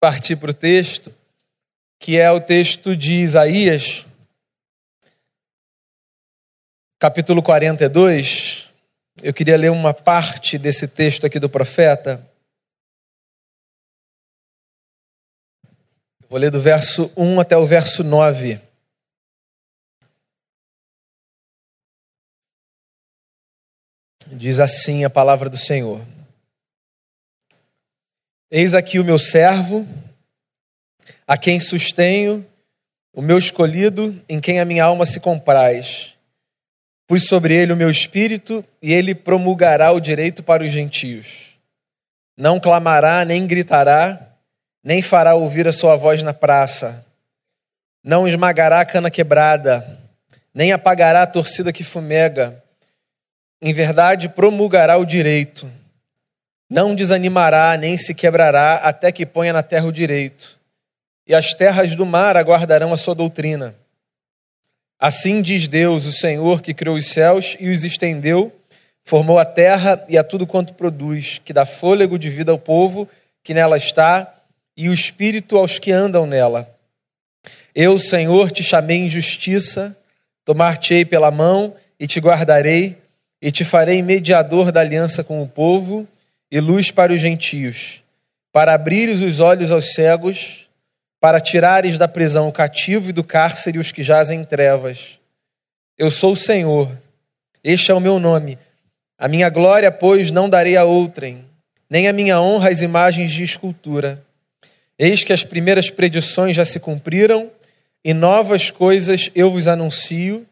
partir para o texto, que é o texto de Isaías, capítulo 42. Eu queria ler uma parte desse texto aqui do profeta. Vou ler do verso 1 até o verso 9. Diz assim a palavra do Senhor. Eis aqui o meu servo, a quem sustenho, o meu escolhido, em quem a minha alma se compraz. Pus sobre ele o meu espírito, e ele promulgará o direito para os gentios. Não clamará, nem gritará, nem fará ouvir a sua voz na praça. Não esmagará a cana quebrada, nem apagará a torcida que fumega. Em verdade, promulgará o direito não desanimará nem se quebrará até que ponha na terra o direito, e as terras do mar aguardarão a sua doutrina. Assim diz Deus, o Senhor, que criou os céus e os estendeu, formou a terra e a tudo quanto produz, que dá fôlego de vida ao povo que nela está e o espírito aos que andam nela. Eu, Senhor, te chamei em justiça, tomar-te-ei pela mão e te guardarei, e te farei mediador da aliança com o povo e luz para os gentios, para abrires os olhos aos cegos, para tirares da prisão o cativo e do cárcere os que jazem em trevas. Eu sou o Senhor, este é o meu nome. A minha glória, pois, não darei a outrem, nem a minha honra às imagens de escultura. Eis que as primeiras predições já se cumpriram, e novas coisas eu vos anuncio,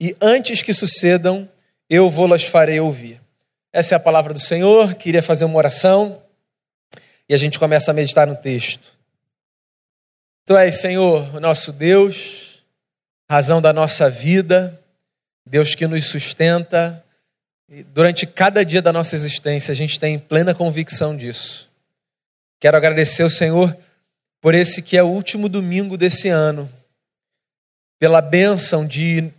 e antes que sucedam, eu vou-las farei ouvir. Essa é a palavra do Senhor. Queria fazer uma oração e a gente começa a meditar no texto. Tu és, Senhor, o nosso Deus, razão da nossa vida, Deus que nos sustenta. E durante cada dia da nossa existência, a gente tem plena convicção disso. Quero agradecer ao Senhor por esse que é o último domingo desse ano, pela bênção de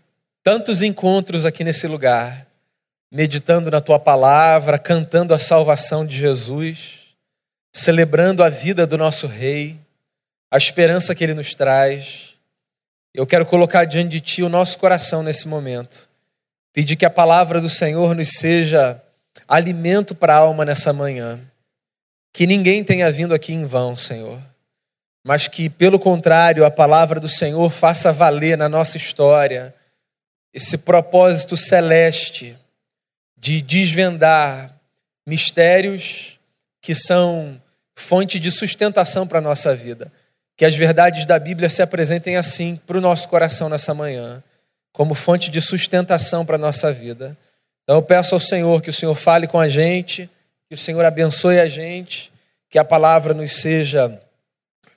tantos encontros aqui nesse lugar meditando na tua palavra, cantando a salvação de Jesus, celebrando a vida do nosso Rei, a esperança que ele nos traz. Eu quero colocar diante de ti o nosso coração nesse momento. Pedir que a palavra do Senhor nos seja alimento para a alma nessa manhã. Que ninguém tenha vindo aqui em vão, Senhor. Mas que, pelo contrário, a palavra do Senhor faça valer na nossa história esse propósito celeste de desvendar mistérios que são fonte de sustentação para a nossa vida. Que as verdades da Bíblia se apresentem assim para o nosso coração nessa manhã, como fonte de sustentação para a nossa vida. Então eu peço ao Senhor que o Senhor fale com a gente, que o Senhor abençoe a gente, que a palavra nos seja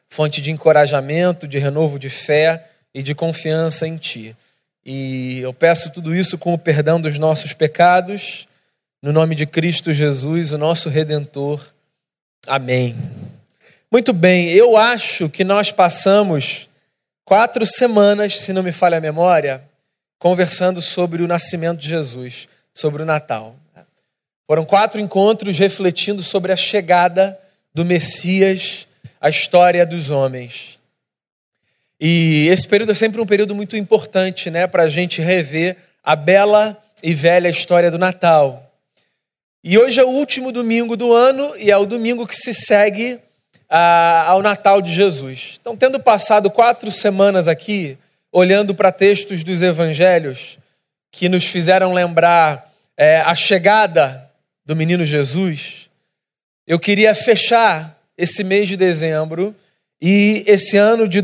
fonte de encorajamento, de renovo de fé e de confiança em Ti. E eu peço tudo isso com o perdão dos nossos pecados, no nome de Cristo Jesus, o nosso redentor. Amém. Muito bem, eu acho que nós passamos quatro semanas, se não me falha a memória, conversando sobre o nascimento de Jesus, sobre o Natal. Foram quatro encontros refletindo sobre a chegada do Messias, a história dos homens. E esse período é sempre um período muito importante né, para a gente rever a bela e velha história do Natal. E hoje é o último domingo do ano e é o domingo que se segue ah, ao Natal de Jesus. Então, tendo passado quatro semanas aqui, olhando para textos dos evangelhos que nos fizeram lembrar é, a chegada do menino Jesus, eu queria fechar esse mês de dezembro e esse ano de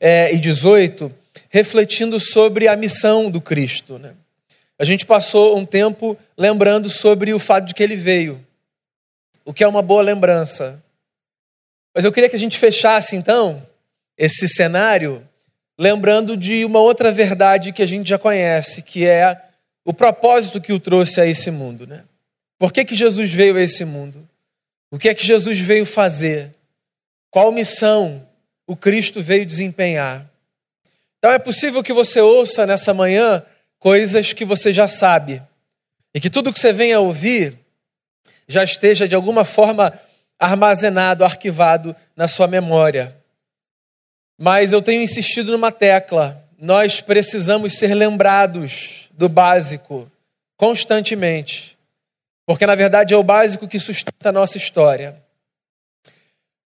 2018, refletindo sobre a missão do Cristo. Né? A gente passou um tempo lembrando sobre o fato de que ele veio, o que é uma boa lembrança. Mas eu queria que a gente fechasse então esse cenário lembrando de uma outra verdade que a gente já conhece, que é o propósito que o trouxe a esse mundo. Né? Por que, que Jesus veio a esse mundo? O que é que Jesus veio fazer? Qual missão o Cristo veio desempenhar? Então é possível que você ouça nessa manhã coisas que você já sabe e que tudo que você venha ouvir já esteja de alguma forma armazenado, arquivado na sua memória. Mas eu tenho insistido numa tecla: nós precisamos ser lembrados do básico constantemente, porque na verdade é o básico que sustenta a nossa história.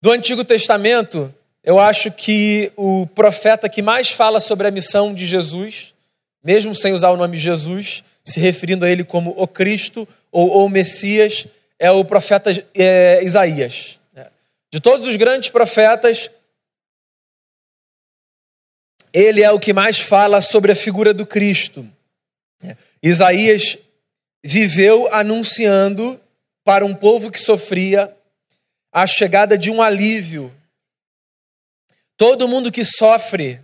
Do Antigo Testamento, eu acho que o profeta que mais fala sobre a missão de Jesus, mesmo sem usar o nome Jesus, se referindo a ele como o Cristo ou o Messias, é o profeta é, Isaías. De todos os grandes profetas, ele é o que mais fala sobre a figura do Cristo. Isaías viveu anunciando para um povo que sofria a chegada de um alívio. Todo mundo que sofre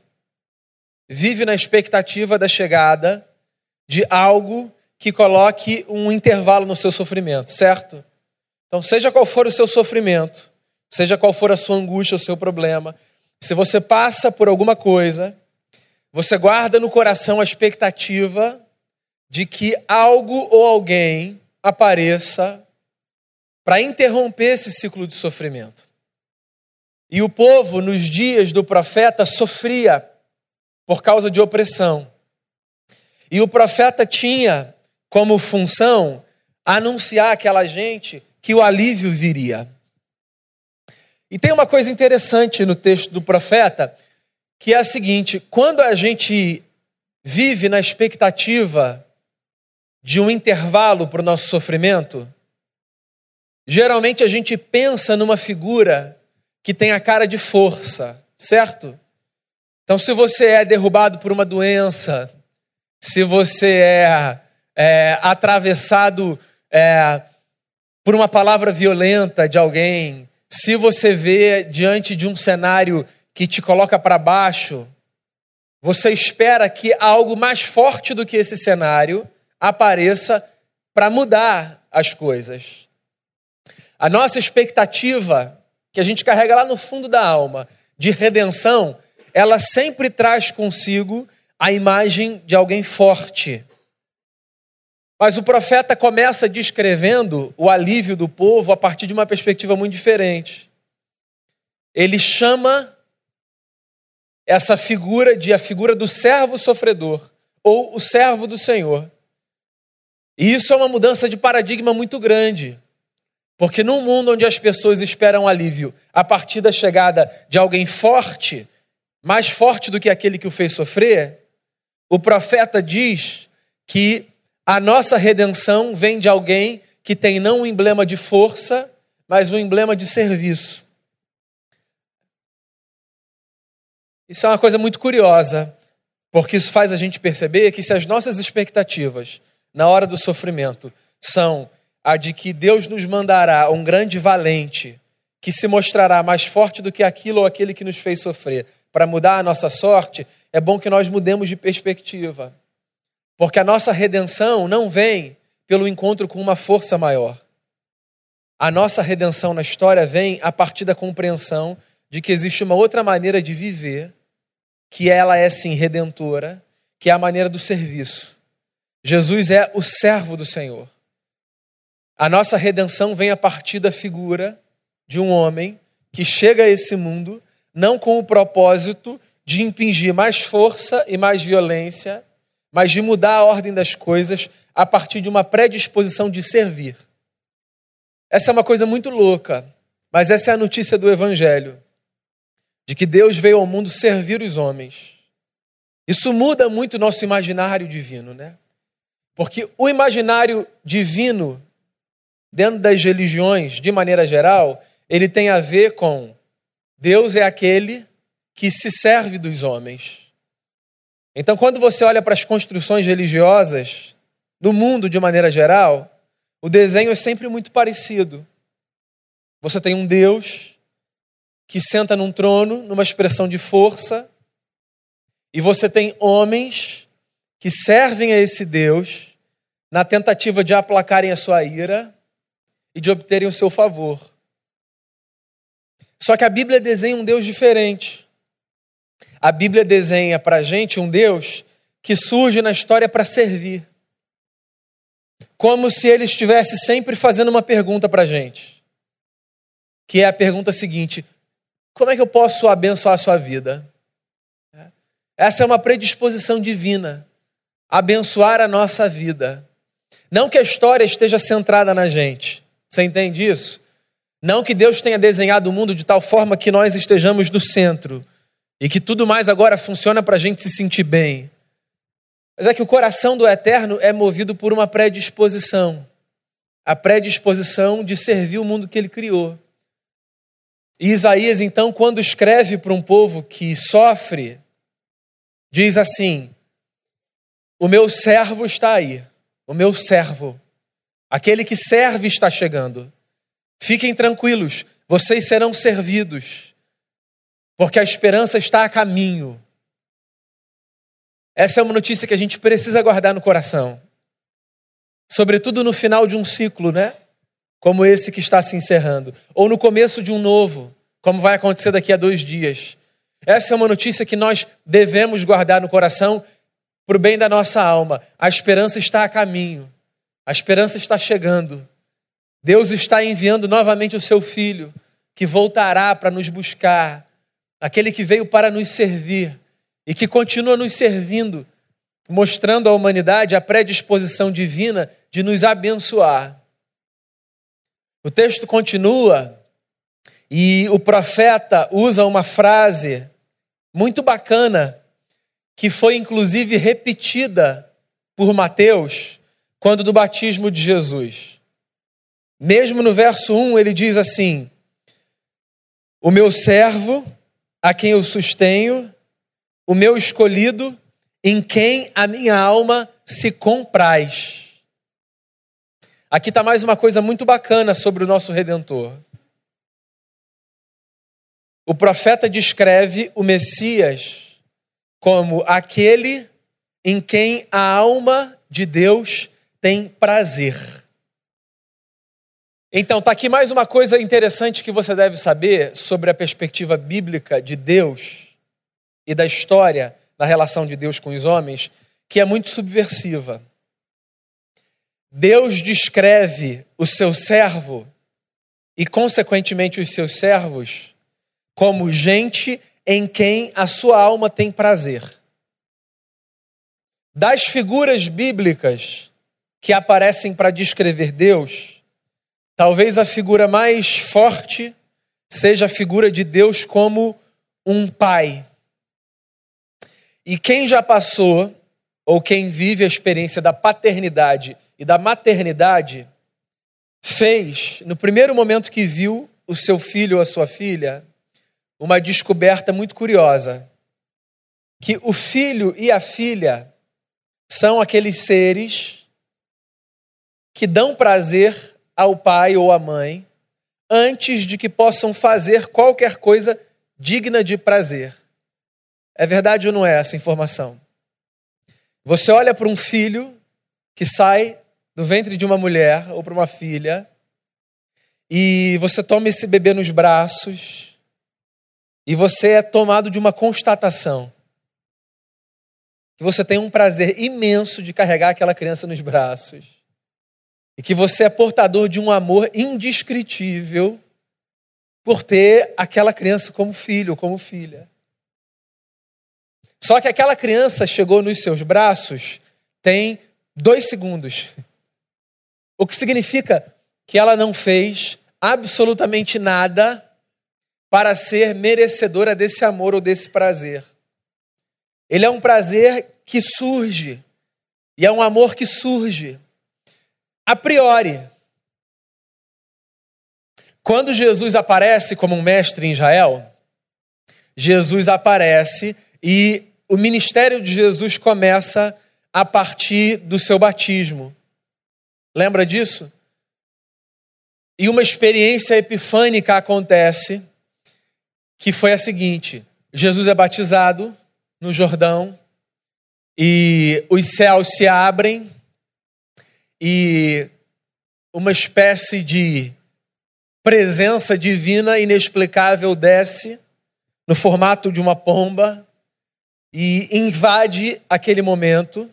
vive na expectativa da chegada de algo que coloque um intervalo no seu sofrimento, certo? Então, seja qual for o seu sofrimento, seja qual for a sua angústia, o seu problema, se você passa por alguma coisa, você guarda no coração a expectativa de que algo ou alguém apareça para interromper esse ciclo de sofrimento. E o povo, nos dias do profeta, sofria por causa de opressão. E o profeta tinha como função anunciar àquela gente que o alívio viria. E tem uma coisa interessante no texto do profeta, que é a seguinte: quando a gente vive na expectativa de um intervalo para o nosso sofrimento, geralmente a gente pensa numa figura que tem a cara de força, certo? Então, se você é derrubado por uma doença, se você é, é atravessado é, por uma palavra violenta de alguém, se você vê diante de um cenário que te coloca para baixo, você espera que algo mais forte do que esse cenário apareça para mudar as coisas. A nossa expectativa, que a gente carrega lá no fundo da alma, de redenção, ela sempre traz consigo a imagem de alguém forte. Mas o profeta começa descrevendo o alívio do povo a partir de uma perspectiva muito diferente. Ele chama essa figura de a figura do servo sofredor ou o servo do Senhor. E isso é uma mudança de paradigma muito grande. Porque num mundo onde as pessoas esperam alívio a partir da chegada de alguém forte, mais forte do que aquele que o fez sofrer, o profeta diz que a nossa redenção vem de alguém que tem não um emblema de força, mas um emblema de serviço. Isso é uma coisa muito curiosa, porque isso faz a gente perceber que se as nossas expectativas na hora do sofrimento são a de que Deus nos mandará um grande valente que se mostrará mais forte do que aquilo ou aquele que nos fez sofrer para mudar a nossa sorte, é bom que nós mudemos de perspectiva. Porque a nossa redenção não vem pelo encontro com uma força maior. A nossa redenção na história vem a partir da compreensão de que existe uma outra maneira de viver, que ela é sim redentora, que é a maneira do serviço. Jesus é o servo do Senhor. A nossa redenção vem a partir da figura de um homem que chega a esse mundo não com o propósito de impingir mais força e mais violência, mas de mudar a ordem das coisas a partir de uma predisposição de servir. Essa é uma coisa muito louca, mas essa é a notícia do Evangelho: de que Deus veio ao mundo servir os homens. Isso muda muito o nosso imaginário divino, né? Porque o imaginário divino, dentro das religiões, de maneira geral, ele tem a ver com Deus é aquele que se serve dos homens. Então, quando você olha para as construções religiosas do mundo de maneira geral, o desenho é sempre muito parecido. Você tem um Deus que senta num trono, numa expressão de força, e você tem homens que servem a esse Deus na tentativa de aplacarem a sua ira e de obterem o seu favor. Só que a Bíblia desenha um Deus diferente. A Bíblia desenha para a gente um Deus que surge na história para servir. Como se ele estivesse sempre fazendo uma pergunta para a gente. que é a pergunta seguinte: como é que eu posso abençoar a sua vida? Essa é uma predisposição divina, abençoar a nossa vida. Não que a história esteja centrada na gente. Você entende isso? Não que Deus tenha desenhado o mundo de tal forma que nós estejamos no centro e que tudo mais agora funciona para a gente se sentir bem. Mas é que o coração do Eterno é movido por uma predisposição a predisposição de servir o mundo que ele criou. E Isaías, então, quando escreve para um povo que sofre, diz assim: O meu servo está aí, o meu servo, aquele que serve está chegando. Fiquem tranquilos, vocês serão servidos, porque a esperança está a caminho. Essa é uma notícia que a gente precisa guardar no coração. Sobretudo no final de um ciclo, né? Como esse que está se encerrando. Ou no começo de um novo, como vai acontecer daqui a dois dias. Essa é uma notícia que nós devemos guardar no coração para o bem da nossa alma. A esperança está a caminho. A esperança está chegando. Deus está enviando novamente o seu filho, que voltará para nos buscar, aquele que veio para nos servir e que continua nos servindo, mostrando à humanidade a predisposição divina de nos abençoar. O texto continua e o profeta usa uma frase muito bacana, que foi inclusive repetida por Mateus quando do batismo de Jesus. Mesmo no verso 1, ele diz assim: O meu servo, a quem eu sustenho, o meu escolhido, em quem a minha alma se compraz. Aqui está mais uma coisa muito bacana sobre o nosso redentor. O profeta descreve o Messias como aquele em quem a alma de Deus tem prazer. Então, está aqui mais uma coisa interessante que você deve saber sobre a perspectiva bíblica de Deus e da história na relação de Deus com os homens, que é muito subversiva. Deus descreve o seu servo e, consequentemente, os seus servos como gente em quem a sua alma tem prazer. Das figuras bíblicas que aparecem para descrever Deus, talvez a figura mais forte seja a figura de Deus como um pai. E quem já passou, ou quem vive a experiência da paternidade e da maternidade, fez, no primeiro momento que viu o seu filho ou a sua filha, uma descoberta muito curiosa: que o filho e a filha são aqueles seres que dão prazer ao pai ou à mãe antes de que possam fazer qualquer coisa digna de prazer. É verdade ou não é essa informação? Você olha para um filho que sai do ventre de uma mulher ou para uma filha e você toma esse bebê nos braços e você é tomado de uma constatação. Que você tem um prazer imenso de carregar aquela criança nos braços. E que você é portador de um amor indescritível por ter aquela criança como filho, como filha. Só que aquela criança chegou nos seus braços tem dois segundos. O que significa que ela não fez absolutamente nada para ser merecedora desse amor ou desse prazer. Ele é um prazer que surge, e é um amor que surge a priori. Quando Jesus aparece como um mestre em Israel, Jesus aparece e o ministério de Jesus começa a partir do seu batismo. Lembra disso? E uma experiência epifânica acontece que foi a seguinte: Jesus é batizado no Jordão e os céus se abrem e uma espécie de presença divina inexplicável desce no formato de uma pomba e invade aquele momento,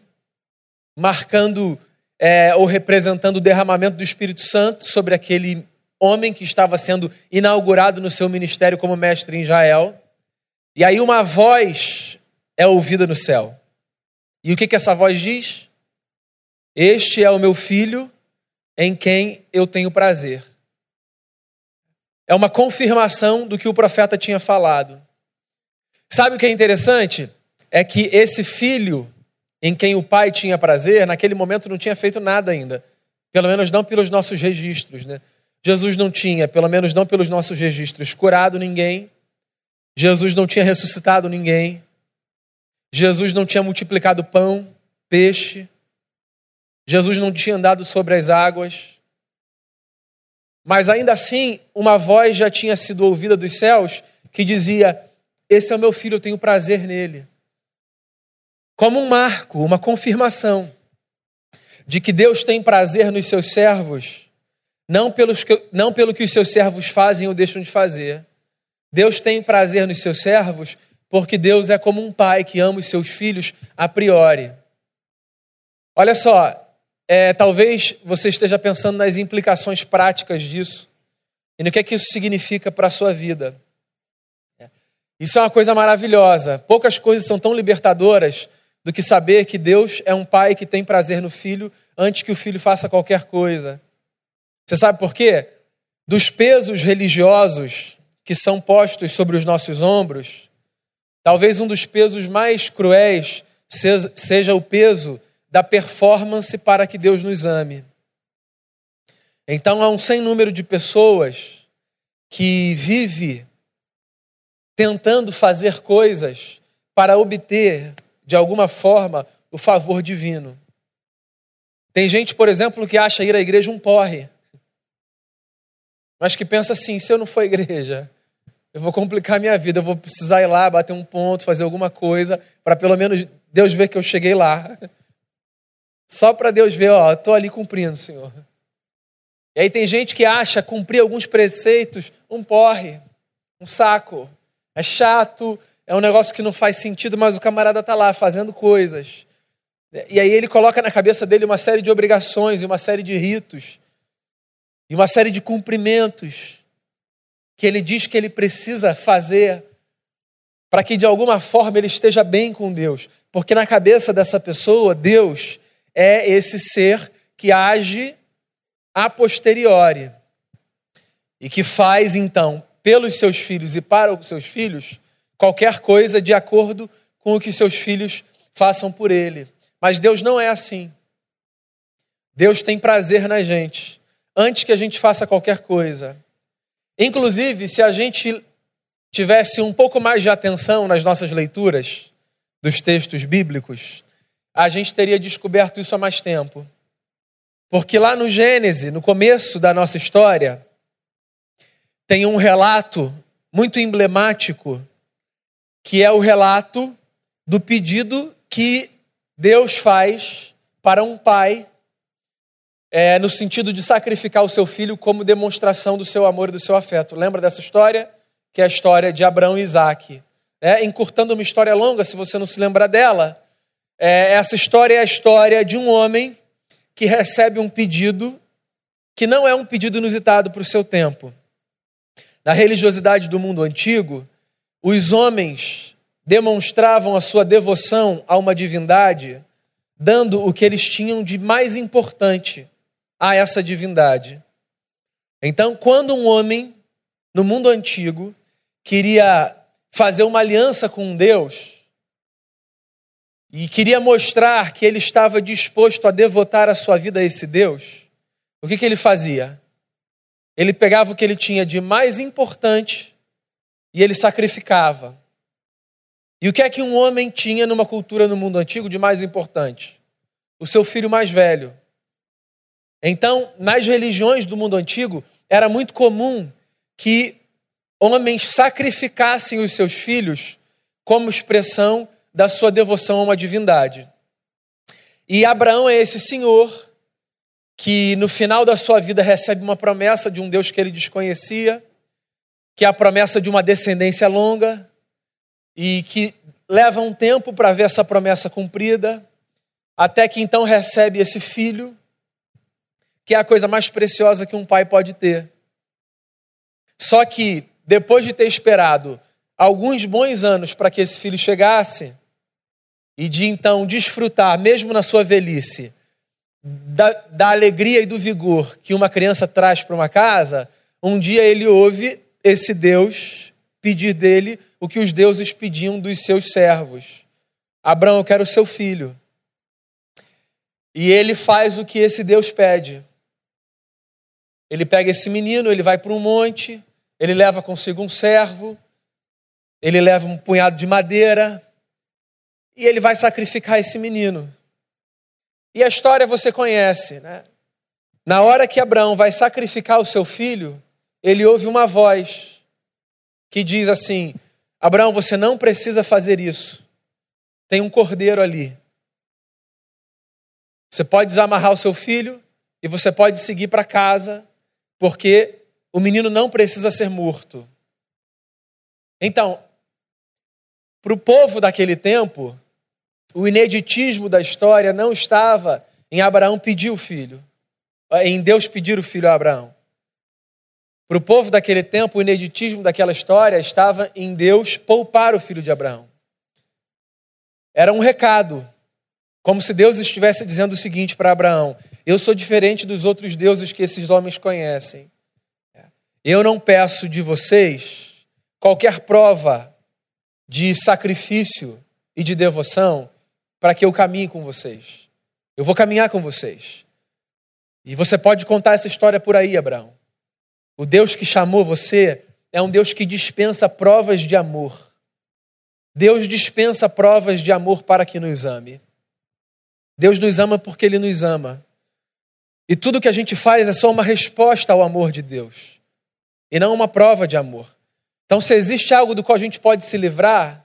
marcando é, ou representando o derramamento do Espírito Santo sobre aquele homem que estava sendo inaugurado no seu ministério como mestre em Israel. E aí uma voz é ouvida no céu. E o que, que essa voz diz? Este é o meu filho em quem eu tenho prazer. É uma confirmação do que o profeta tinha falado. Sabe o que é interessante? É que esse filho em quem o pai tinha prazer, naquele momento não tinha feito nada ainda. Pelo menos não pelos nossos registros, né? Jesus não tinha, pelo menos não pelos nossos registros, curado ninguém. Jesus não tinha ressuscitado ninguém. Jesus não tinha multiplicado pão, peixe. Jesus não tinha andado sobre as águas. Mas ainda assim, uma voz já tinha sido ouvida dos céus que dizia: Esse é o meu filho, eu tenho prazer nele. Como um marco, uma confirmação de que Deus tem prazer nos seus servos, não, pelos que, não pelo que os seus servos fazem ou deixam de fazer. Deus tem prazer nos seus servos porque Deus é como um pai que ama os seus filhos a priori. Olha só, é, talvez você esteja pensando nas implicações práticas disso e no que é que isso significa para a sua vida. Isso é uma coisa maravilhosa. Poucas coisas são tão libertadoras do que saber que Deus é um pai que tem prazer no filho antes que o filho faça qualquer coisa. Você sabe por quê? Dos pesos religiosos que são postos sobre os nossos ombros, talvez um dos pesos mais cruéis seja o peso da performance para que Deus nos ame. Então há um sem número de pessoas que vive tentando fazer coisas para obter, de alguma forma, o favor divino. Tem gente, por exemplo, que acha ir à igreja um porre. Mas que pensa assim: se eu não for à igreja, eu vou complicar minha vida, eu vou precisar ir lá, bater um ponto, fazer alguma coisa, para pelo menos Deus ver que eu cheguei lá. Só para Deus ver, ó, estou ali cumprindo, Senhor. E aí tem gente que acha cumprir alguns preceitos um porre, um saco. É chato, é um negócio que não faz sentido, mas o camarada está lá fazendo coisas. E aí ele coloca na cabeça dele uma série de obrigações e uma série de ritos e uma série de cumprimentos que ele diz que ele precisa fazer para que de alguma forma ele esteja bem com Deus. Porque na cabeça dessa pessoa, Deus é esse ser que age a posteriori e que faz então pelos seus filhos e para os seus filhos qualquer coisa de acordo com o que seus filhos façam por ele. Mas Deus não é assim. Deus tem prazer na gente antes que a gente faça qualquer coisa. Inclusive, se a gente tivesse um pouco mais de atenção nas nossas leituras dos textos bíblicos, a gente teria descoberto isso há mais tempo. Porque lá no Gênesis, no começo da nossa história, tem um relato muito emblemático, que é o relato do pedido que Deus faz para um pai, é, no sentido de sacrificar o seu filho como demonstração do seu amor e do seu afeto. Lembra dessa história? Que é a história de Abraão e Isaac. É, encurtando uma história longa, se você não se lembra dela, é, essa história é a história de um homem que recebe um pedido que não é um pedido inusitado para o seu tempo. Na religiosidade do mundo antigo, os homens demonstravam a sua devoção a uma divindade, dando o que eles tinham de mais importante a essa divindade. Então, quando um homem, no mundo antigo, queria fazer uma aliança com Deus, e queria mostrar que ele estava disposto a devotar a sua vida a esse Deus, o que, que ele fazia? Ele pegava o que ele tinha de mais importante e ele sacrificava. E o que é que um homem tinha numa cultura no mundo antigo de mais importante? O seu filho mais velho. Então, nas religiões do mundo antigo, era muito comum que homens sacrificassem os seus filhos como expressão da sua devoção a uma divindade. E Abraão é esse senhor que no final da sua vida recebe uma promessa de um Deus que ele desconhecia, que é a promessa de uma descendência longa, e que leva um tempo para ver essa promessa cumprida, até que então recebe esse filho, que é a coisa mais preciosa que um pai pode ter. Só que, depois de ter esperado alguns bons anos para que esse filho chegasse, e de então desfrutar, mesmo na sua velhice, da, da alegria e do vigor que uma criança traz para uma casa, um dia ele ouve esse Deus pedir dele o que os deuses pediam dos seus servos: Abraão, eu quero seu filho. E ele faz o que esse Deus pede. Ele pega esse menino, ele vai para um monte, ele leva consigo um servo, ele leva um punhado de madeira e ele vai sacrificar esse menino. E a história você conhece, né? Na hora que Abraão vai sacrificar o seu filho, ele ouve uma voz que diz assim: Abraão, você não precisa fazer isso. Tem um cordeiro ali. Você pode desamarrar o seu filho e você pode seguir para casa, porque o menino não precisa ser morto. Então, para o povo daquele tempo, o ineditismo da história não estava em Abraão pedir o filho, em Deus pedir o filho a Abraão. Para o povo daquele tempo, o ineditismo daquela história estava em Deus poupar o filho de Abraão. Era um recado, como se Deus estivesse dizendo o seguinte para Abraão: Eu sou diferente dos outros deuses que esses homens conhecem. Eu não peço de vocês qualquer prova de sacrifício e de devoção para que eu caminhe com vocês. Eu vou caminhar com vocês. E você pode contar essa história por aí, Abraão. O Deus que chamou você é um Deus que dispensa provas de amor. Deus dispensa provas de amor para que nos ame. Deus nos ama porque Ele nos ama. E tudo que a gente faz é só uma resposta ao amor de Deus, e não uma prova de amor. Então, se existe algo do qual a gente pode se livrar,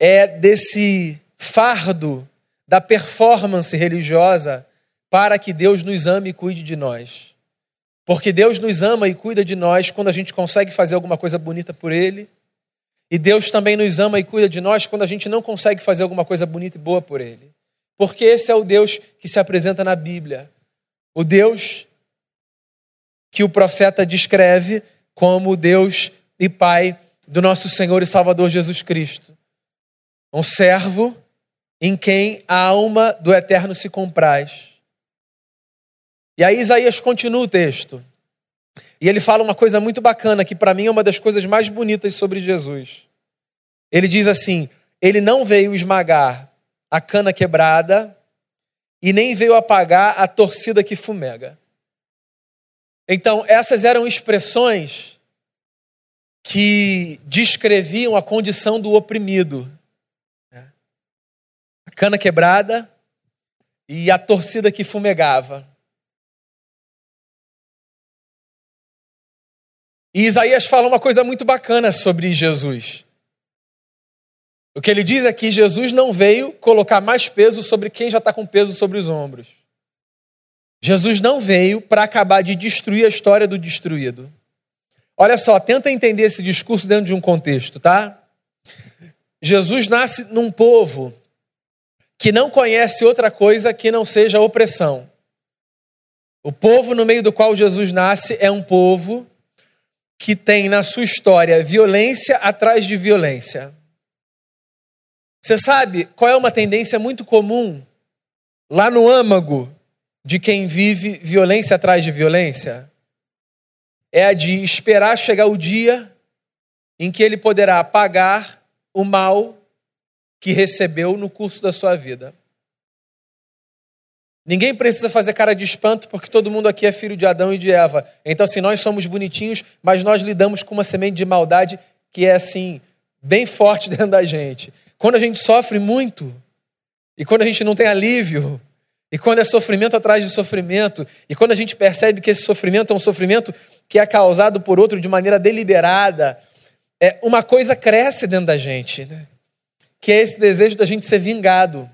é desse fardo da performance religiosa para que Deus nos ame e cuide de nós. Porque Deus nos ama e cuida de nós quando a gente consegue fazer alguma coisa bonita por Ele. E Deus também nos ama e cuida de nós quando a gente não consegue fazer alguma coisa bonita e boa por Ele. Porque esse é o Deus que se apresenta na Bíblia. O Deus que o profeta descreve como o Deus e Pai do nosso Senhor e Salvador Jesus Cristo. Um servo em quem a alma do eterno se compraz e aí Isaías continua o texto. E ele fala uma coisa muito bacana, que para mim é uma das coisas mais bonitas sobre Jesus. Ele diz assim: Ele não veio esmagar a cana quebrada e nem veio apagar a torcida que fumega. Então, essas eram expressões que descreviam a condição do oprimido. Cana quebrada e a torcida que fumegava. E Isaías fala uma coisa muito bacana sobre Jesus. O que ele diz é que Jesus não veio colocar mais peso sobre quem já está com peso sobre os ombros. Jesus não veio para acabar de destruir a história do destruído. Olha só, tenta entender esse discurso dentro de um contexto, tá? Jesus nasce num povo que não conhece outra coisa que não seja opressão. O povo no meio do qual Jesus nasce é um povo que tem na sua história violência atrás de violência. Você sabe qual é uma tendência muito comum lá no âmago de quem vive violência atrás de violência? É a de esperar chegar o dia em que ele poderá pagar o mal que recebeu no curso da sua vida. Ninguém precisa fazer cara de espanto porque todo mundo aqui é filho de Adão e de Eva. Então, assim, nós somos bonitinhos, mas nós lidamos com uma semente de maldade que é, assim, bem forte dentro da gente. Quando a gente sofre muito, e quando a gente não tem alívio, e quando é sofrimento atrás de sofrimento, e quando a gente percebe que esse sofrimento é um sofrimento que é causado por outro de maneira deliberada, é, uma coisa cresce dentro da gente, né? Que é esse desejo da gente ser vingado.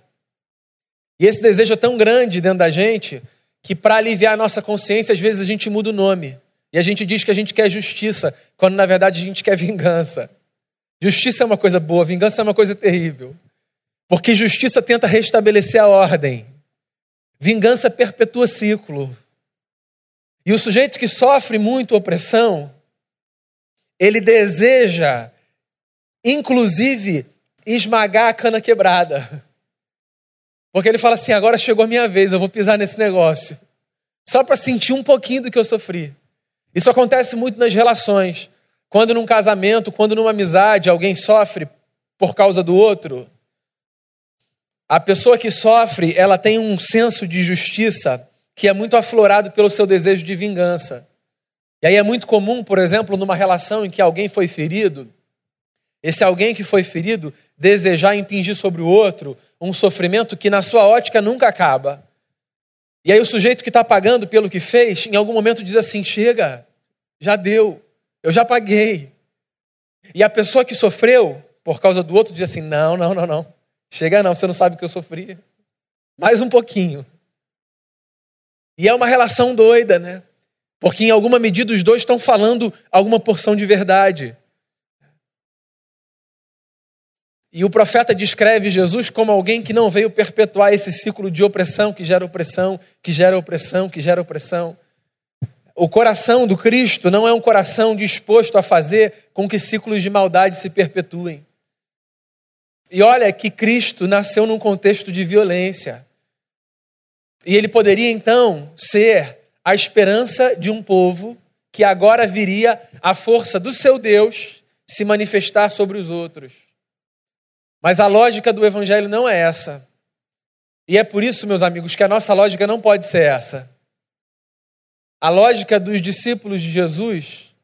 E esse desejo é tão grande dentro da gente que, para aliviar a nossa consciência, às vezes a gente muda o nome. E a gente diz que a gente quer justiça, quando na verdade a gente quer vingança. Justiça é uma coisa boa, vingança é uma coisa terrível. Porque justiça tenta restabelecer a ordem. Vingança perpetua ciclo. E o sujeito que sofre muito opressão, ele deseja, inclusive, esmagar a cana quebrada. Porque ele fala assim: agora chegou a minha vez, eu vou pisar nesse negócio. Só para sentir um pouquinho do que eu sofri. Isso acontece muito nas relações. Quando num casamento, quando numa amizade, alguém sofre por causa do outro, a pessoa que sofre, ela tem um senso de justiça que é muito aflorado pelo seu desejo de vingança. E aí é muito comum, por exemplo, numa relação em que alguém foi ferido, esse alguém que foi ferido desejar impingir sobre o outro um sofrimento que, na sua ótica, nunca acaba. E aí o sujeito que está pagando pelo que fez, em algum momento diz assim: chega, já deu, eu já paguei. E a pessoa que sofreu por causa do outro diz assim: não, não, não, não, chega não, você não sabe o que eu sofri. Mais um pouquinho. E é uma relação doida, né? Porque em alguma medida os dois estão falando alguma porção de verdade. E o profeta descreve Jesus como alguém que não veio perpetuar esse ciclo de opressão que gera opressão, que gera opressão, que gera opressão. O coração do Cristo não é um coração disposto a fazer com que ciclos de maldade se perpetuem. E olha que Cristo nasceu num contexto de violência. E ele poderia então ser a esperança de um povo que agora viria a força do seu Deus se manifestar sobre os outros. Mas a lógica do evangelho não é essa. E é por isso, meus amigos, que a nossa lógica não pode ser essa. A lógica dos discípulos de Jesus,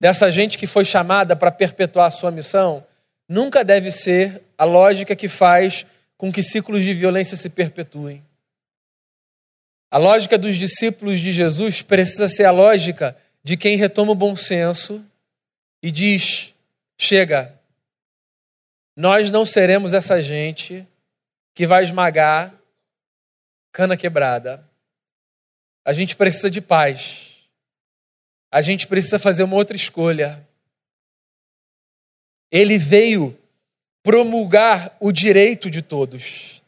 dessa gente que foi chamada para perpetuar a sua missão, nunca deve ser a lógica que faz com que ciclos de violência se perpetuem. A lógica dos discípulos de Jesus precisa ser a lógica de quem retoma o bom senso e diz: chega, nós não seremos essa gente que vai esmagar cana quebrada. A gente precisa de paz. A gente precisa fazer uma outra escolha. Ele veio promulgar o direito de todos.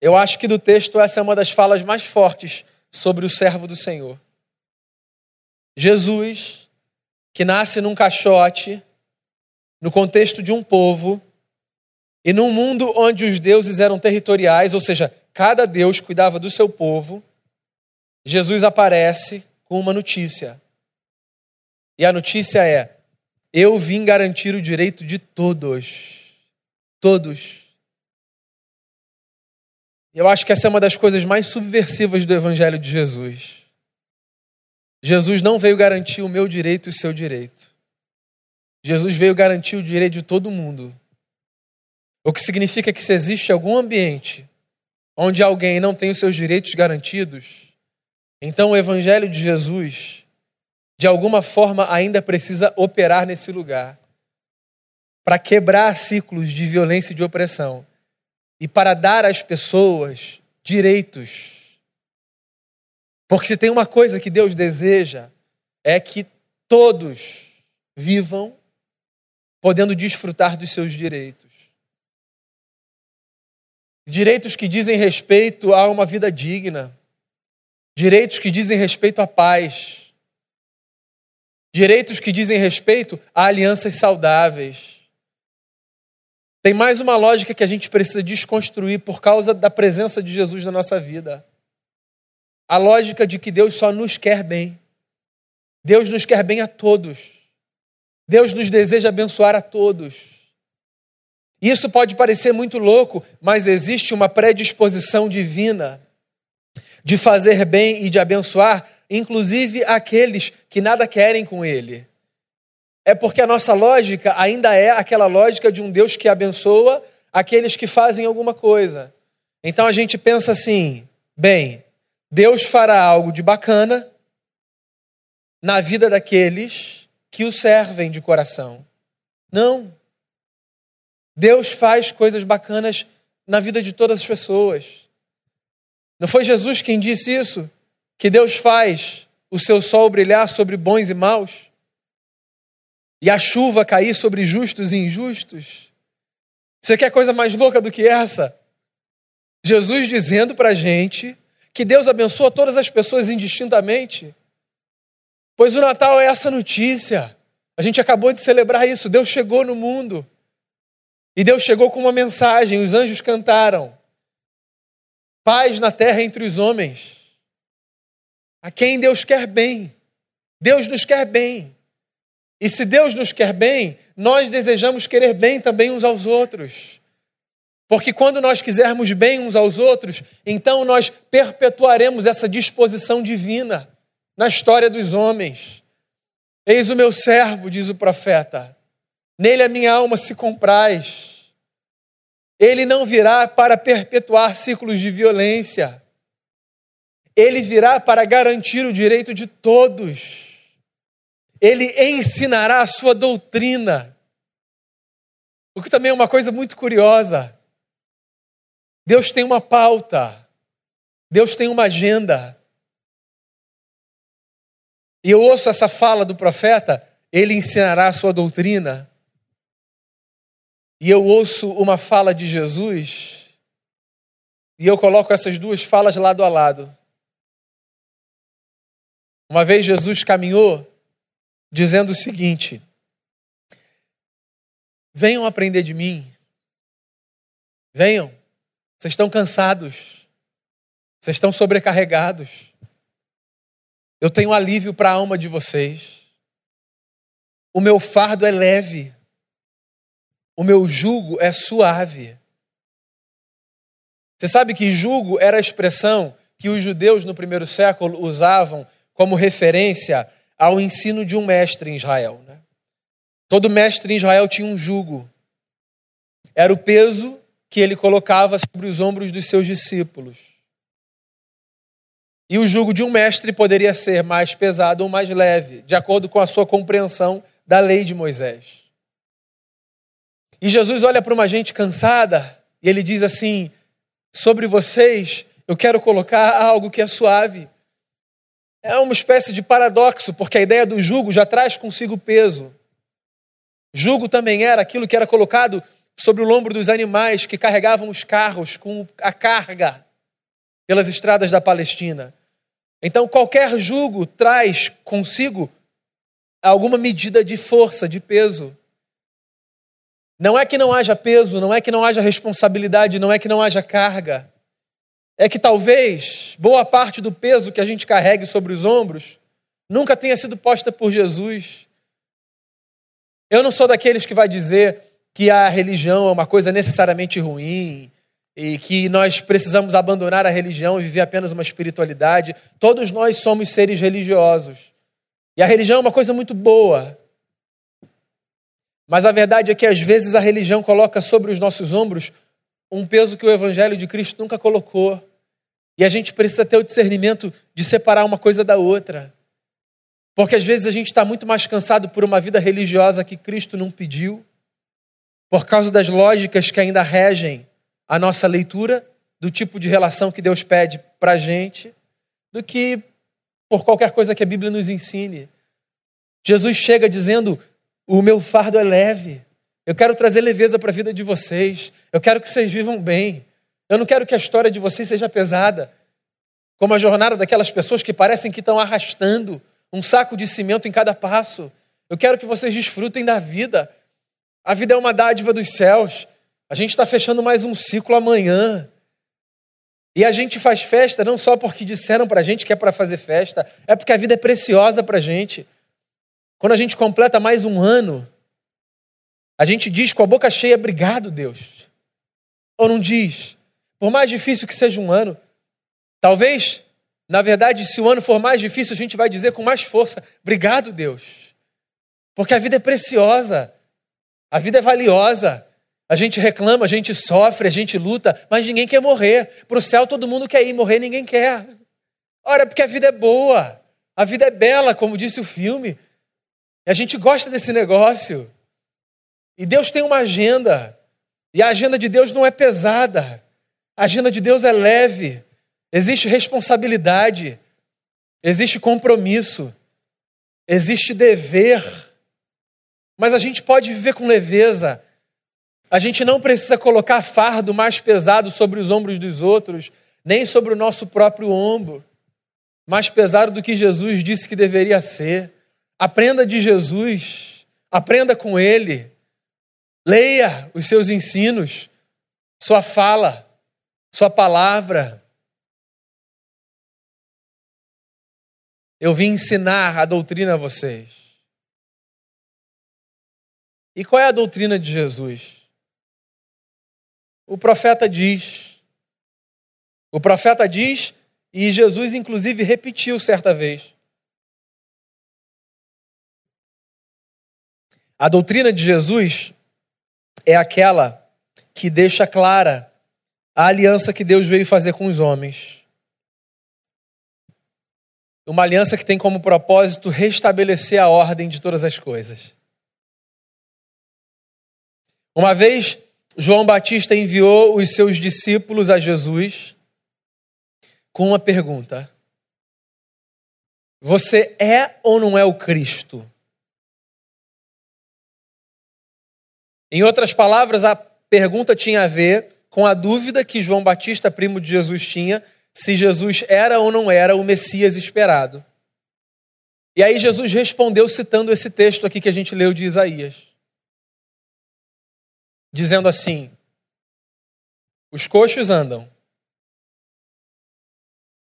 Eu acho que do texto essa é uma das falas mais fortes sobre o servo do Senhor. Jesus, que nasce num caixote, no contexto de um povo, e num mundo onde os deuses eram territoriais, ou seja, cada deus cuidava do seu povo, Jesus aparece com uma notícia. E a notícia é: eu vim garantir o direito de todos. Todos. Eu acho que essa é uma das coisas mais subversivas do Evangelho de Jesus. Jesus não veio garantir o meu direito e o seu direito. Jesus veio garantir o direito de todo mundo. O que significa que se existe algum ambiente onde alguém não tem os seus direitos garantidos, então o Evangelho de Jesus, de alguma forma, ainda precisa operar nesse lugar para quebrar ciclos de violência e de opressão e para dar às pessoas direitos. Porque se tem uma coisa que Deus deseja, é que todos vivam podendo desfrutar dos seus direitos. Direitos que dizem respeito a uma vida digna, direitos que dizem respeito à paz, direitos que dizem respeito a alianças saudáveis tem mais uma lógica que a gente precisa desconstruir por causa da presença de Jesus na nossa vida. A lógica de que Deus só nos quer bem. Deus nos quer bem a todos. Deus nos deseja abençoar a todos. Isso pode parecer muito louco, mas existe uma predisposição divina de fazer bem e de abençoar, inclusive aqueles que nada querem com Ele. É porque a nossa lógica ainda é aquela lógica de um Deus que abençoa aqueles que fazem alguma coisa. Então a gente pensa assim: bem, Deus fará algo de bacana na vida daqueles que o servem de coração. Não. Deus faz coisas bacanas na vida de todas as pessoas. Não foi Jesus quem disse isso? Que Deus faz o seu sol brilhar sobre bons e maus? e a chuva cair sobre justos e injustos. Você quer coisa mais louca do que essa? Jesus dizendo para a gente que Deus abençoa todas as pessoas indistintamente? Pois o Natal é essa notícia. A gente acabou de celebrar isso. Deus chegou no mundo. E Deus chegou com uma mensagem. Os anjos cantaram: Paz na terra entre os homens. A quem Deus quer bem. Deus nos quer bem. E se Deus nos quer bem, nós desejamos querer bem também uns aos outros. Porque quando nós quisermos bem uns aos outros, então nós perpetuaremos essa disposição divina na história dos homens. Eis o meu servo, diz o profeta, nele a minha alma se compraz. Ele não virá para perpetuar ciclos de violência, ele virá para garantir o direito de todos. Ele ensinará a sua doutrina. O que também é uma coisa muito curiosa. Deus tem uma pauta, Deus tem uma agenda. E eu ouço essa fala do profeta, ele ensinará a sua doutrina. E eu ouço uma fala de Jesus, e eu coloco essas duas falas lado a lado. Uma vez Jesus caminhou dizendo o seguinte: Venham aprender de mim. Venham. Vocês estão cansados. Vocês estão sobrecarregados. Eu tenho alívio para a alma de vocês. O meu fardo é leve. O meu jugo é suave. Você sabe que jugo era a expressão que os judeus no primeiro século usavam como referência ao ensino de um mestre em Israel. Né? Todo mestre em Israel tinha um jugo. Era o peso que ele colocava sobre os ombros dos seus discípulos. E o jugo de um mestre poderia ser mais pesado ou mais leve, de acordo com a sua compreensão da lei de Moisés. E Jesus olha para uma gente cansada e ele diz assim: Sobre vocês eu quero colocar algo que é suave. É uma espécie de paradoxo, porque a ideia do jugo já traz consigo peso. Jugo também era aquilo que era colocado sobre o lombo dos animais que carregavam os carros com a carga pelas estradas da Palestina. Então, qualquer jugo traz consigo alguma medida de força, de peso. Não é que não haja peso, não é que não haja responsabilidade, não é que não haja carga é que talvez boa parte do peso que a gente carregue sobre os ombros nunca tenha sido posta por Jesus. Eu não sou daqueles que vai dizer que a religião é uma coisa necessariamente ruim e que nós precisamos abandonar a religião e viver apenas uma espiritualidade. Todos nós somos seres religiosos. E a religião é uma coisa muito boa. Mas a verdade é que às vezes a religião coloca sobre os nossos ombros um peso que o Evangelho de Cristo nunca colocou. E a gente precisa ter o discernimento de separar uma coisa da outra. Porque às vezes a gente está muito mais cansado por uma vida religiosa que Cristo não pediu, por causa das lógicas que ainda regem a nossa leitura do tipo de relação que Deus pede para a gente, do que por qualquer coisa que a Bíblia nos ensine. Jesus chega dizendo: O meu fardo é leve, eu quero trazer leveza para a vida de vocês. Eu quero que vocês vivam bem. Eu não quero que a história de vocês seja pesada, como a jornada daquelas pessoas que parecem que estão arrastando um saco de cimento em cada passo. Eu quero que vocês desfrutem da vida. A vida é uma dádiva dos céus. A gente está fechando mais um ciclo amanhã. E a gente faz festa não só porque disseram para a gente que é para fazer festa, é porque a vida é preciosa para a gente. Quando a gente completa mais um ano, a gente diz com a boca cheia, obrigado, Deus. Ou não diz? Por mais difícil que seja um ano, talvez, na verdade, se o ano for mais difícil, a gente vai dizer com mais força, obrigado, Deus. Porque a vida é preciosa, a vida é valiosa. A gente reclama, a gente sofre, a gente luta, mas ninguém quer morrer. Para o céu todo mundo quer ir, morrer ninguém quer. Ora, porque a vida é boa, a vida é bela, como disse o filme. E a gente gosta desse negócio. E Deus tem uma agenda. E a agenda de Deus não é pesada. A agenda de Deus é leve. Existe responsabilidade. Existe compromisso. Existe dever. Mas a gente pode viver com leveza. A gente não precisa colocar fardo mais pesado sobre os ombros dos outros, nem sobre o nosso próprio ombro, mais pesado do que Jesus disse que deveria ser. Aprenda de Jesus, aprenda com Ele, leia os seus ensinos, sua fala, sua palavra. Eu vim ensinar a doutrina a vocês. E qual é a doutrina de Jesus? O profeta diz. O profeta diz, e Jesus, inclusive, repetiu certa vez. A doutrina de Jesus é aquela que deixa clara a aliança que Deus veio fazer com os homens. Uma aliança que tem como propósito restabelecer a ordem de todas as coisas. Uma vez, João Batista enviou os seus discípulos a Jesus com uma pergunta: Você é ou não é o Cristo? Em outras palavras, a pergunta tinha a ver com a dúvida que João Batista, primo de Jesus, tinha se Jesus era ou não era o Messias esperado. E aí Jesus respondeu citando esse texto aqui que a gente leu de Isaías dizendo assim: os coxos andam,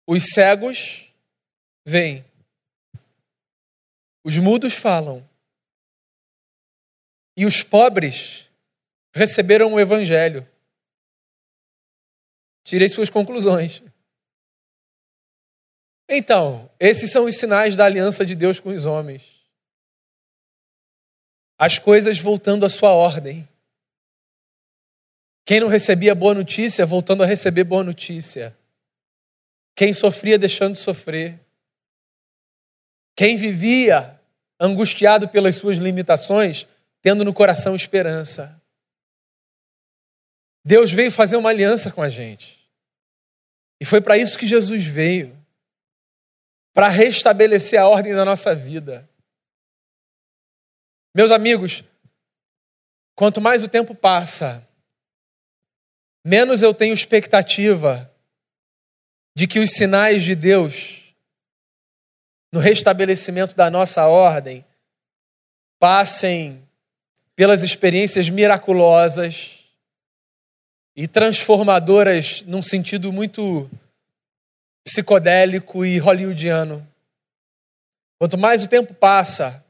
os cegos veem, os mudos falam, e os pobres receberam o evangelho. Tirei suas conclusões. Então, esses são os sinais da aliança de Deus com os homens. As coisas voltando à sua ordem. Quem não recebia boa notícia, voltando a receber boa notícia. Quem sofria, deixando de sofrer. Quem vivia angustiado pelas suas limitações, tendo no coração esperança. Deus veio fazer uma aliança com a gente. E foi para isso que Jesus veio para restabelecer a ordem da nossa vida. Meus amigos, quanto mais o tempo passa, menos eu tenho expectativa de que os sinais de Deus no restabelecimento da nossa ordem passem pelas experiências miraculosas e transformadoras num sentido muito psicodélico e hollywoodiano. Quanto mais o tempo passa,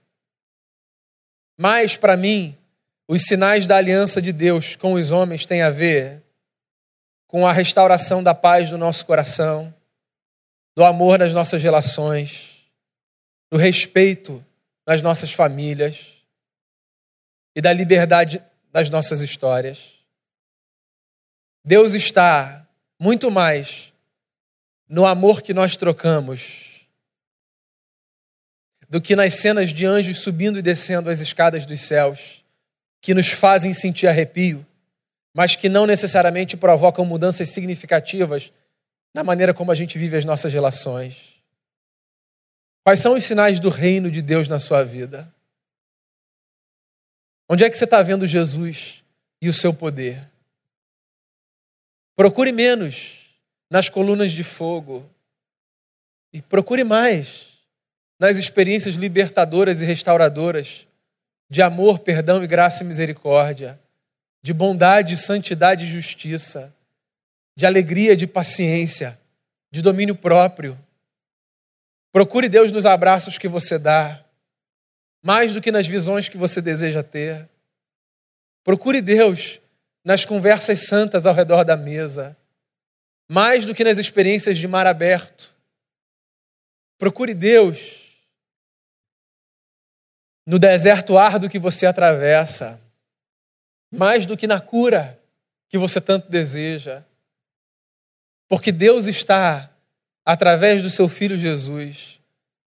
mais para mim os sinais da aliança de Deus com os homens têm a ver com a restauração da paz do nosso coração, do amor nas nossas relações, do respeito nas nossas famílias e da liberdade das nossas histórias. Deus está muito mais no amor que nós trocamos do que nas cenas de anjos subindo e descendo as escadas dos céus, que nos fazem sentir arrepio mas que não necessariamente provocam mudanças significativas na maneira como a gente vive as nossas relações. Quais são os sinais do reino de Deus na sua vida? Onde é que você está vendo Jesus e o seu poder? Procure menos nas colunas de fogo e procure mais nas experiências libertadoras e restauradoras de amor, perdão e graça e misericórdia de bondade, santidade e justiça, de alegria, de paciência, de domínio próprio. Procure Deus nos abraços que você dá, mais do que nas visões que você deseja ter. Procure Deus nas conversas santas ao redor da mesa, mais do que nas experiências de mar aberto. Procure Deus no deserto árduo que você atravessa mais do que na cura que você tanto deseja. Porque Deus está, através do seu Filho Jesus,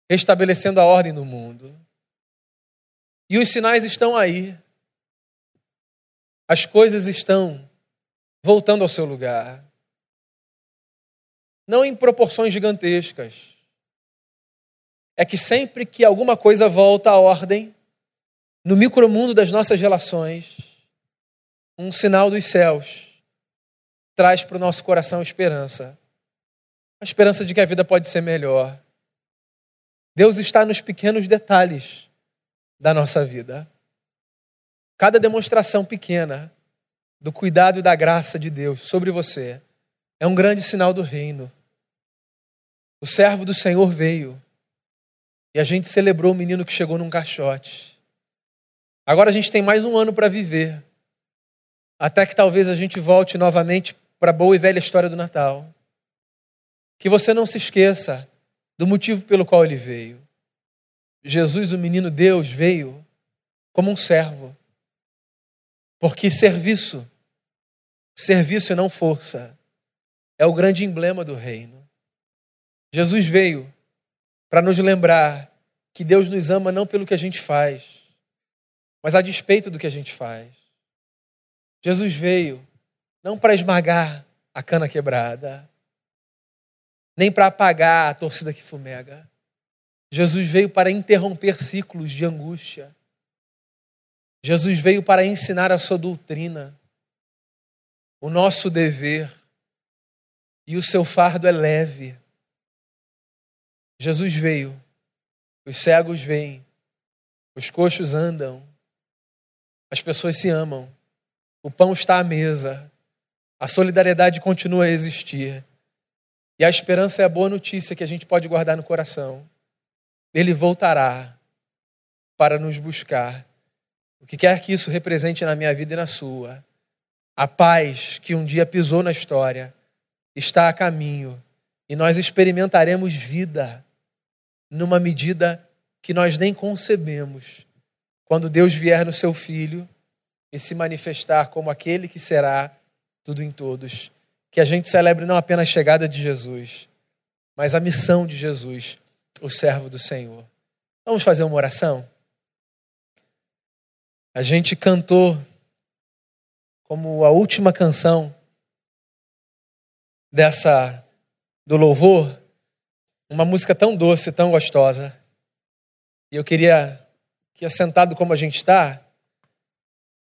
estabelecendo a ordem no mundo. E os sinais estão aí. As coisas estão voltando ao seu lugar. Não em proporções gigantescas. É que sempre que alguma coisa volta à ordem, no micromundo das nossas relações, um sinal dos céus traz para o nosso coração esperança a esperança de que a vida pode ser melhor. Deus está nos pequenos detalhes da nossa vida. Cada demonstração pequena do cuidado e da graça de Deus sobre você é um grande sinal do reino. O servo do Senhor veio e a gente celebrou o menino que chegou num caixote. Agora a gente tem mais um ano para viver, até que talvez a gente volte novamente para a boa e velha história do Natal. Que você não se esqueça do motivo pelo qual ele veio. Jesus, o menino Deus, veio como um servo. Porque serviço, serviço e não força, é o grande emblema do reino. Jesus veio para nos lembrar que Deus nos ama não pelo que a gente faz, mas a despeito do que a gente faz. Jesus veio não para esmagar a cana quebrada, nem para apagar a torcida que fumega. Jesus veio para interromper ciclos de angústia. Jesus veio para ensinar a sua doutrina, o nosso dever, e o seu fardo é leve. Jesus veio, os cegos veem, os coxos andam, as pessoas se amam, o pão está à mesa, a solidariedade continua a existir. E a esperança é a boa notícia que a gente pode guardar no coração. Ele voltará para nos buscar. O que quer que isso represente na minha vida e na sua. A paz que um dia pisou na história está a caminho e nós experimentaremos vida numa medida que nós nem concebemos quando Deus vier no seu Filho e se manifestar como aquele que será tudo em todos. Que a gente celebre não apenas a chegada de Jesus, mas a missão de Jesus o servo do Senhor. Vamos fazer uma oração? A gente cantou como a última canção dessa do louvor, uma música tão doce, tão gostosa. E eu queria que assentado como a gente está,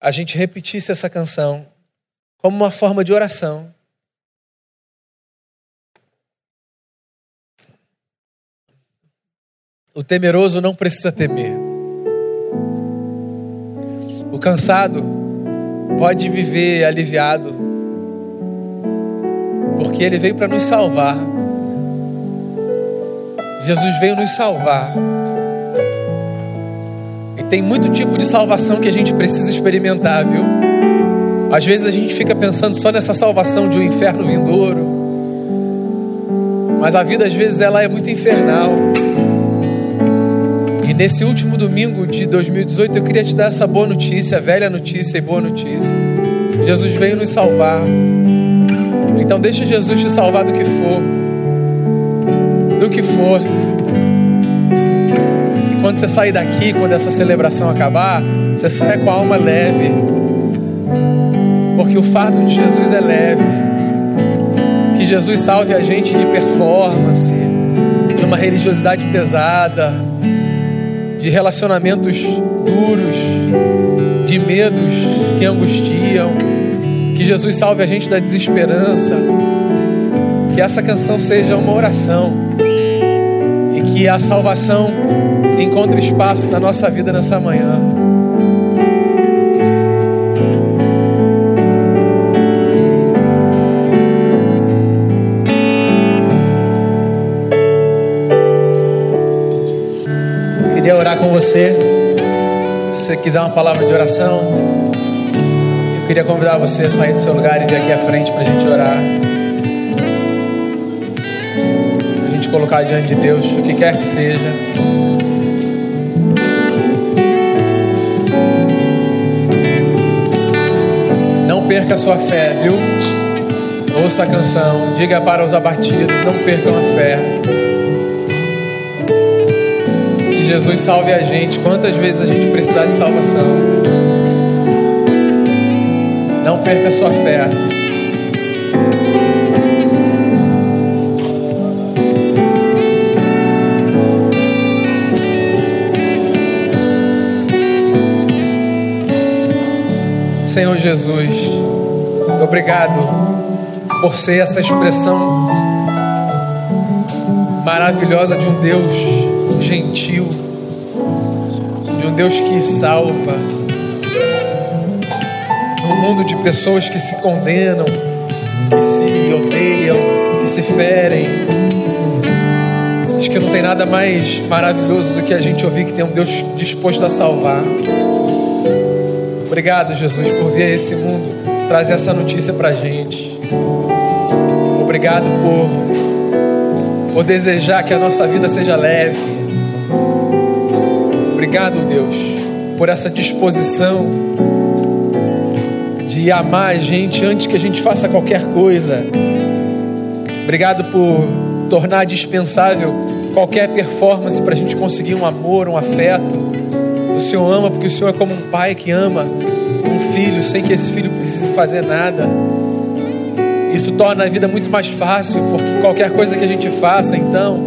a gente repetisse essa canção como uma forma de oração O temeroso não precisa temer. O cansado pode viver aliviado, porque ele veio para nos salvar. Jesus veio nos salvar. E tem muito tipo de salvação que a gente precisa experimentar, viu? Às vezes a gente fica pensando só nessa salvação de um inferno vindouro. Mas a vida às vezes ela é muito infernal nesse último domingo de 2018 eu queria te dar essa boa notícia, velha notícia e boa notícia. Jesus veio nos salvar. Então deixa Jesus te salvar do que for. Do que for. Quando você sair daqui, quando essa celebração acabar, você saia com a alma leve. Porque o fardo de Jesus é leve. Que Jesus salve a gente de performance, de uma religiosidade pesada de relacionamentos duros, de medos que angustiam. Que Jesus salve a gente da desesperança. Que essa canção seja uma oração e que a salvação encontre espaço na nossa vida nessa manhã. com você. Se você quiser uma palavra de oração, eu queria convidar você a sair do seu lugar e vir aqui à frente para a gente orar. Para a gente colocar diante de Deus o que quer que seja. Perca a sua fé, viu? Ouça a canção, diga para os abatidos: não percam a fé. Jesus salve a gente quantas vezes a gente precisar de salvação. Não perca a sua fé. Senhor Jesus, obrigado por ser essa expressão maravilhosa de um Deus gentil, de um Deus que salva. Um mundo de pessoas que se condenam, que se odeiam, que se ferem. Acho que não tem nada mais maravilhoso do que a gente ouvir que tem um Deus disposto a salvar. Obrigado, Jesus, por vir a esse mundo trazer essa notícia pra gente. Obrigado por, por desejar que a nossa vida seja leve. Obrigado, Deus, por essa disposição de amar a gente antes que a gente faça qualquer coisa. Obrigado por tornar dispensável qualquer performance para a gente conseguir um amor, um afeto. O Senhor ama porque o Senhor é como um pai que ama filho sem que esse filho precise fazer nada. Isso torna a vida muito mais fácil, porque qualquer coisa que a gente faça, então,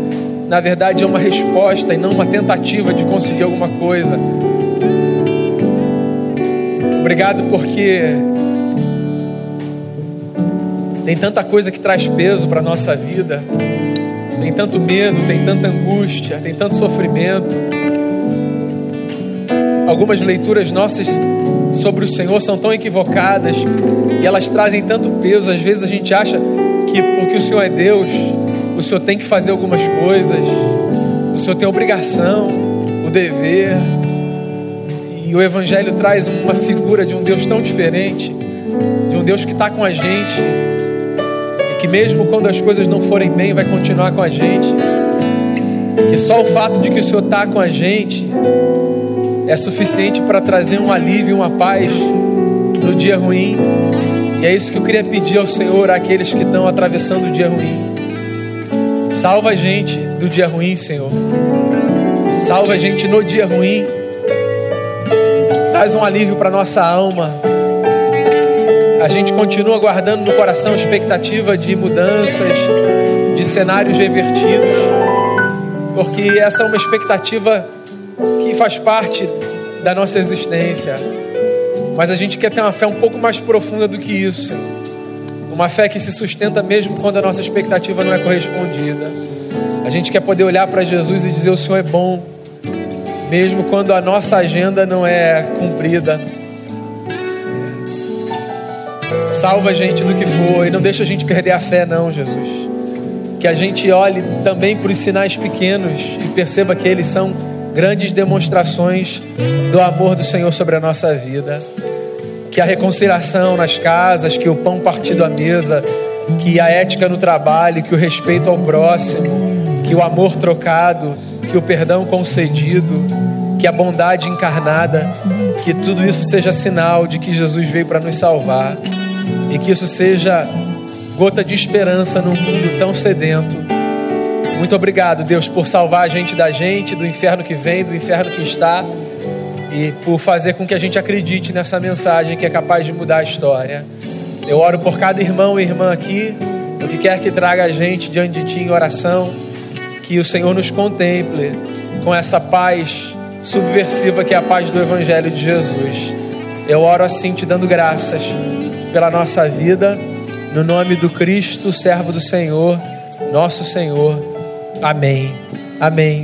na verdade é uma resposta e não uma tentativa de conseguir alguma coisa. Obrigado porque tem tanta coisa que traz peso para a nossa vida, tem tanto medo, tem tanta angústia, tem tanto sofrimento. Algumas leituras nossas sobre o Senhor são tão equivocadas e elas trazem tanto peso. Às vezes a gente acha que porque o Senhor é Deus, o Senhor tem que fazer algumas coisas, o Senhor tem obrigação, o dever. E o Evangelho traz uma figura de um Deus tão diferente, de um Deus que está com a gente, e que mesmo quando as coisas não forem bem, vai continuar com a gente. Que só o fato de que o Senhor está com a gente é suficiente para trazer um alívio, uma paz no dia ruim. E é isso que eu queria pedir ao Senhor, àqueles que estão atravessando o dia ruim. Salva a gente do dia ruim, Senhor. Salva a gente no dia ruim. Traz um alívio para nossa alma. A gente continua guardando no coração expectativa de mudanças, de cenários revertidos, porque essa é uma expectativa que faz parte da nossa existência. Mas a gente quer ter uma fé um pouco mais profunda do que isso. Uma fé que se sustenta mesmo quando a nossa expectativa não é correspondida. A gente quer poder olhar para Jesus e dizer: O Senhor é bom, mesmo quando a nossa agenda não é cumprida. Salva a gente do que for e não deixa a gente perder a fé, não, Jesus. Que a gente olhe também para os sinais pequenos e perceba que eles são grandes demonstrações do amor do Senhor sobre a nossa vida. Que a reconciliação nas casas, que o pão partido à mesa, que a ética no trabalho, que o respeito ao próximo, que o amor trocado, que o perdão concedido, que a bondade encarnada, que tudo isso seja sinal de que Jesus veio para nos salvar e que isso seja gota de esperança num mundo tão sedento muito obrigado, Deus, por salvar a gente da gente, do inferno que vem, do inferno que está, e por fazer com que a gente acredite nessa mensagem que é capaz de mudar a história. Eu oro por cada irmão e irmã aqui, o que quer que traga a gente diante de Ti em oração, que o Senhor nos contemple com essa paz subversiva que é a paz do Evangelho de Jesus. Eu oro assim, te dando graças pela nossa vida, no nome do Cristo, servo do Senhor, nosso Senhor. Amém. Amém.